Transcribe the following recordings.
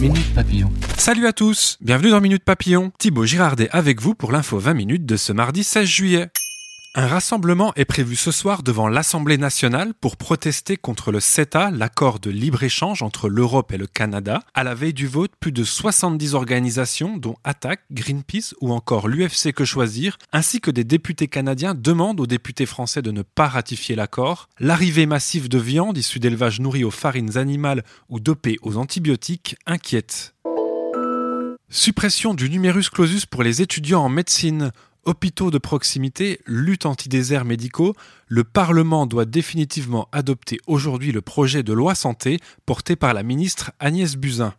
Minute Papillon. Salut à tous, bienvenue dans Minute Papillon. Thibaut Girardet avec vous pour l'info 20 minutes de ce mardi 16 juillet. Un rassemblement est prévu ce soir devant l'Assemblée nationale pour protester contre le CETA, l'accord de libre-échange entre l'Europe et le Canada. À la veille du vote, plus de 70 organisations, dont Attac, Greenpeace ou encore l'UFC Que Choisir, ainsi que des députés canadiens demandent aux députés français de ne pas ratifier l'accord. L'arrivée massive de viande issue d'élevages nourris aux farines animales ou dopées aux antibiotiques inquiète. Suppression du numerus clausus pour les étudiants en médecine hôpitaux de proximité, lutte anti-déserts médicaux, le Parlement doit définitivement adopter aujourd'hui le projet de loi santé porté par la ministre Agnès Buzyn.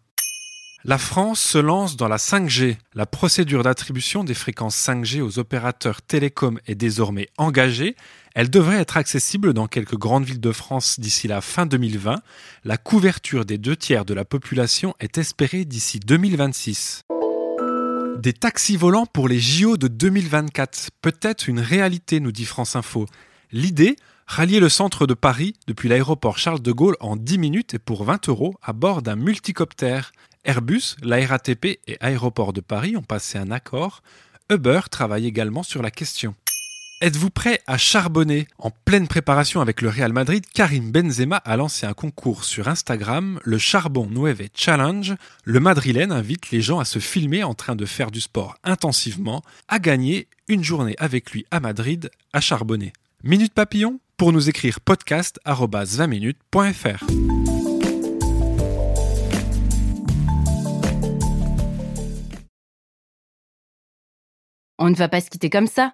La France se lance dans la 5G. La procédure d'attribution des fréquences 5G aux opérateurs télécoms est désormais engagée. Elle devrait être accessible dans quelques grandes villes de France d'ici la fin 2020. La couverture des deux tiers de la population est espérée d'ici 2026. Des taxis volants pour les JO de 2024. Peut-être une réalité, nous dit France Info. L'idée Rallier le centre de Paris depuis l'aéroport Charles de Gaulle en 10 minutes et pour 20 euros à bord d'un multicoptère. Airbus, la RATP et Aéroport de Paris ont passé un accord. Uber travaille également sur la question. Êtes-vous prêt à charbonner En pleine préparation avec le Real Madrid, Karim Benzema a lancé un concours sur Instagram, le Charbon Nueve Challenge. Le Madrilène invite les gens à se filmer en train de faire du sport intensivement, à gagner une journée avec lui à Madrid à charbonner. Minute Papillon? Pour nous écrire podcast 20minutes.fr. On ne va pas se quitter comme ça.